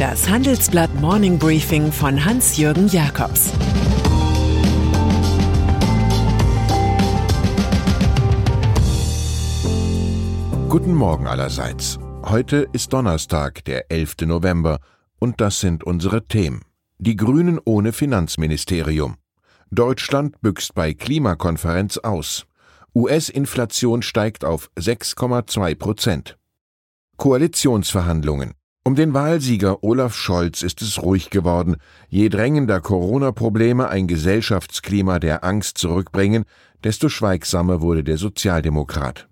Das Handelsblatt Morning Briefing von Hans-Jürgen Jakobs Guten Morgen allerseits. Heute ist Donnerstag, der 11. November, und das sind unsere Themen. Die Grünen ohne Finanzministerium. Deutschland büxt bei Klimakonferenz aus. US-Inflation steigt auf 6,2 Prozent. Koalitionsverhandlungen. Um den Wahlsieger Olaf Scholz ist es ruhig geworden. Je drängender Corona-Probleme ein Gesellschaftsklima der Angst zurückbringen, desto schweigsamer wurde der Sozialdemokrat.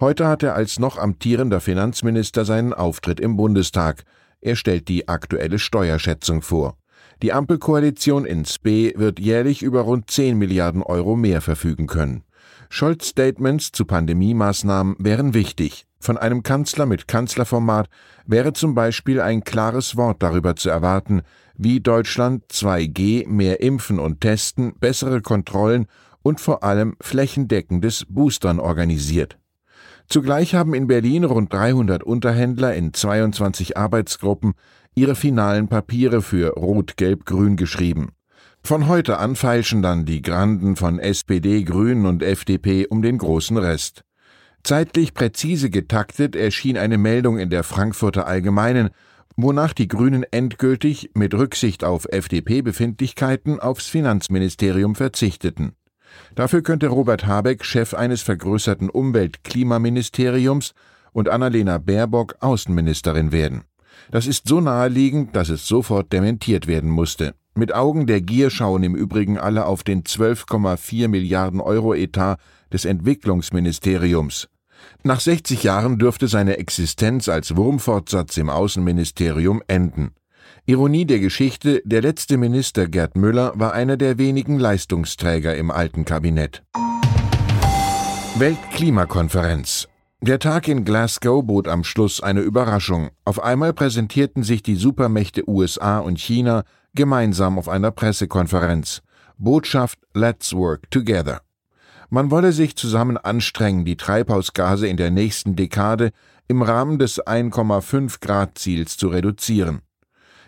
Heute hat er als noch amtierender Finanzminister seinen Auftritt im Bundestag. Er stellt die aktuelle Steuerschätzung vor. Die Ampelkoalition in Spee wird jährlich über rund 10 Milliarden Euro mehr verfügen können. Scholz Statements zu Pandemiemaßnahmen wären wichtig. Von einem Kanzler mit Kanzlerformat wäre zum Beispiel ein klares Wort darüber zu erwarten, wie Deutschland 2G mehr impfen und testen, bessere Kontrollen und vor allem flächendeckendes Boostern organisiert. Zugleich haben in Berlin rund 300 Unterhändler in 22 Arbeitsgruppen ihre finalen Papiere für Rot-Gelb-Grün geschrieben. Von heute an feilschen dann die Granden von SPD, Grünen und FDP um den großen Rest. Zeitlich präzise getaktet erschien eine Meldung in der Frankfurter Allgemeinen, wonach die Grünen endgültig mit Rücksicht auf FDP-Befindlichkeiten aufs Finanzministerium verzichteten. Dafür könnte Robert Habeck Chef eines vergrößerten Umwelt-Klimaministeriums und Annalena Baerbock Außenministerin werden. Das ist so naheliegend, dass es sofort dementiert werden musste. Mit Augen der Gier schauen im Übrigen alle auf den 12,4 Milliarden Euro Etat des Entwicklungsministeriums. Nach 60 Jahren dürfte seine Existenz als Wurmfortsatz im Außenministerium enden. Ironie der Geschichte, der letzte Minister Gerd Müller war einer der wenigen Leistungsträger im alten Kabinett. Weltklimakonferenz. Der Tag in Glasgow bot am Schluss eine Überraschung. Auf einmal präsentierten sich die Supermächte USA und China gemeinsam auf einer Pressekonferenz. Botschaft Let's Work Together. Man wolle sich zusammen anstrengen, die Treibhausgase in der nächsten Dekade im Rahmen des 1,5 Grad Ziels zu reduzieren.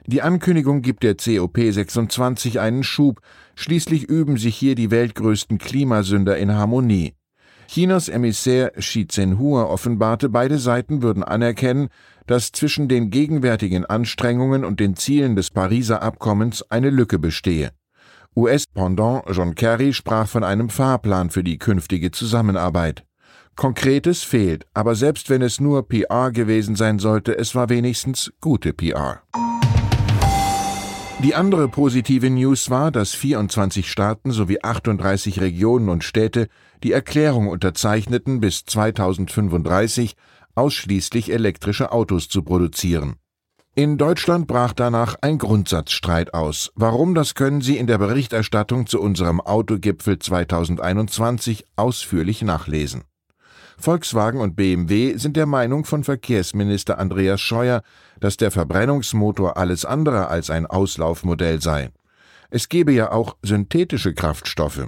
Die Ankündigung gibt der COP26 einen Schub, schließlich üben sich hier die weltgrößten Klimasünder in Harmonie. Chinas Emissär Xi Zhenhua offenbarte, beide Seiten würden anerkennen, dass zwischen den gegenwärtigen Anstrengungen und den Zielen des Pariser Abkommens eine Lücke bestehe. US-Pendant John Kerry sprach von einem Fahrplan für die künftige Zusammenarbeit. Konkretes fehlt, aber selbst wenn es nur PR gewesen sein sollte, es war wenigstens gute PR. Die andere positive News war, dass 24 Staaten sowie 38 Regionen und Städte die Erklärung unterzeichneten, bis 2035 ausschließlich elektrische Autos zu produzieren. In Deutschland brach danach ein Grundsatzstreit aus. Warum, das können Sie in der Berichterstattung zu unserem Autogipfel 2021 ausführlich nachlesen. Volkswagen und BMW sind der Meinung von Verkehrsminister Andreas Scheuer, dass der Verbrennungsmotor alles andere als ein Auslaufmodell sei. Es gebe ja auch synthetische Kraftstoffe.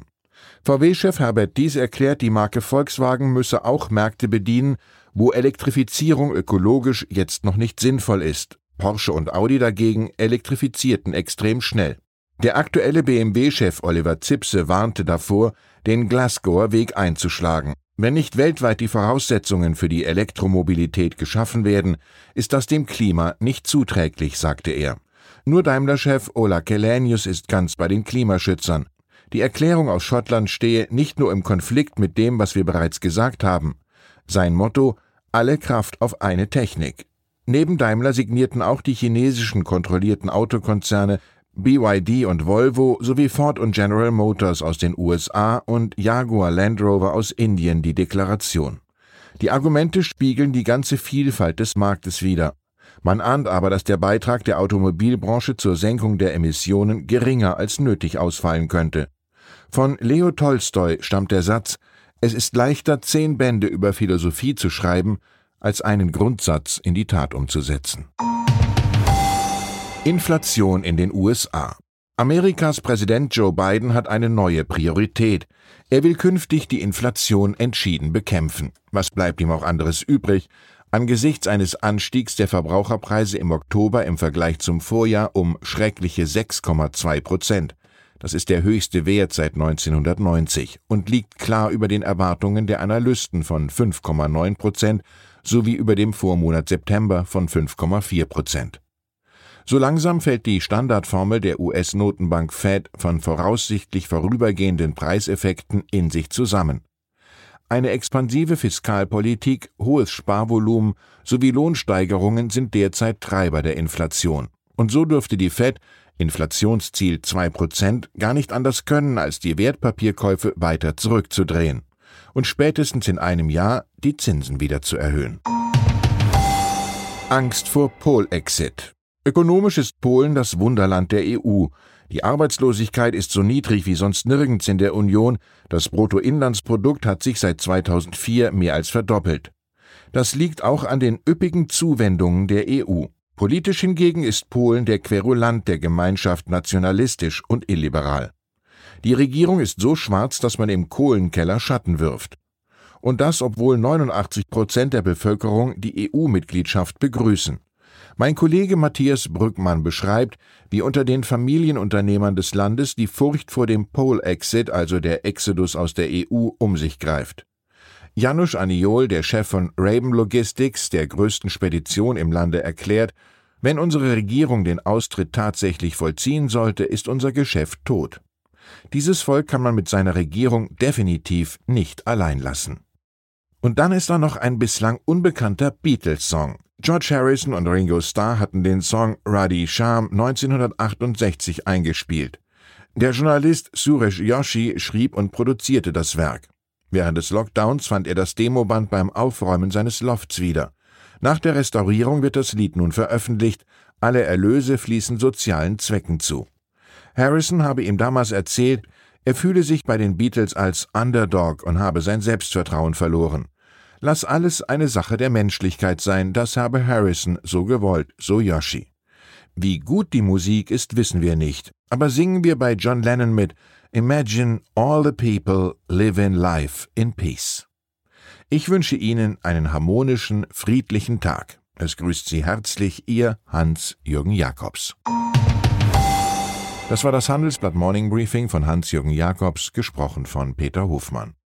VW-Chef Herbert Dies erklärt, die Marke Volkswagen müsse auch Märkte bedienen, wo Elektrifizierung ökologisch jetzt noch nicht sinnvoll ist. Porsche und Audi dagegen elektrifizierten extrem schnell. Der aktuelle BMW-Chef Oliver Zipse warnte davor, den Glasgower Weg einzuschlagen. Wenn nicht weltweit die Voraussetzungen für die Elektromobilität geschaffen werden, ist das dem Klima nicht zuträglich, sagte er. Nur Daimler-Chef Ola Kelenius ist ganz bei den Klimaschützern. Die Erklärung aus Schottland stehe nicht nur im Konflikt mit dem, was wir bereits gesagt haben. Sein Motto alle Kraft auf eine Technik. Neben Daimler signierten auch die chinesischen kontrollierten Autokonzerne BYD und Volvo sowie Ford und General Motors aus den USA und Jaguar Land Rover aus Indien die Deklaration. Die Argumente spiegeln die ganze Vielfalt des Marktes wider. Man ahnt aber, dass der Beitrag der Automobilbranche zur Senkung der Emissionen geringer als nötig ausfallen könnte. Von Leo Tolstoi stammt der Satz Es ist leichter, zehn Bände über Philosophie zu schreiben, als einen Grundsatz in die Tat umzusetzen. Inflation in den USA. Amerikas Präsident Joe Biden hat eine neue Priorität. Er will künftig die Inflation entschieden bekämpfen. Was bleibt ihm auch anderes übrig, Angesichts eines Anstiegs der Verbraucherpreise im Oktober im Vergleich zum Vorjahr um schreckliche 6,2 Prozent. Das ist der höchste Wert seit 1990 und liegt klar über den Erwartungen der Analysten von 5,9 Prozent sowie über dem Vormonat September von 5,4 Prozent. So langsam fällt die Standardformel der US-Notenbank Fed von voraussichtlich vorübergehenden Preiseffekten in sich zusammen. Eine expansive Fiskalpolitik, hohes Sparvolumen sowie Lohnsteigerungen sind derzeit Treiber der Inflation. Und so dürfte die Fed Inflationsziel 2% gar nicht anders können, als die Wertpapierkäufe weiter zurückzudrehen und spätestens in einem Jahr die Zinsen wieder zu erhöhen. Angst vor Polexit. Ökonomisch ist Polen das Wunderland der EU. Die Arbeitslosigkeit ist so niedrig wie sonst nirgends in der Union, das Bruttoinlandsprodukt hat sich seit 2004 mehr als verdoppelt. Das liegt auch an den üppigen Zuwendungen der EU. Politisch hingegen ist Polen der Querulant der Gemeinschaft nationalistisch und illiberal. Die Regierung ist so schwarz, dass man im Kohlenkeller Schatten wirft. Und das, obwohl 89 Prozent der Bevölkerung die EU-Mitgliedschaft begrüßen. Mein Kollege Matthias Brückmann beschreibt, wie unter den Familienunternehmern des Landes die Furcht vor dem Pole-Exit, also der Exodus aus der EU, um sich greift. Janusz Aniol, der Chef von Raven Logistics, der größten Spedition im Lande, erklärt, wenn unsere Regierung den Austritt tatsächlich vollziehen sollte, ist unser Geschäft tot. Dieses Volk kann man mit seiner Regierung definitiv nicht allein lassen. Und dann ist da noch ein bislang unbekannter Beatles-Song. George Harrison und Ringo Starr hatten den Song Ruddy Sham 1968 eingespielt. Der Journalist Suresh Yoshi schrieb und produzierte das Werk. Während des Lockdowns fand er das Demoband beim Aufräumen seines Lofts wieder. Nach der Restaurierung wird das Lied nun veröffentlicht, alle Erlöse fließen sozialen Zwecken zu. Harrison habe ihm damals erzählt, er fühle sich bei den Beatles als Underdog und habe sein Selbstvertrauen verloren. Lass alles eine Sache der Menschlichkeit sein, das habe Harrison so gewollt, so Yoshi. Wie gut die Musik ist, wissen wir nicht, aber singen wir bei John Lennon mit Imagine all the people live in life in peace. Ich wünsche Ihnen einen harmonischen, friedlichen Tag. Es grüßt Sie herzlich Ihr Hans-Jürgen Jakobs. Das war das Handelsblatt Morning Briefing von Hans-Jürgen Jakobs, gesprochen von Peter Hofmann.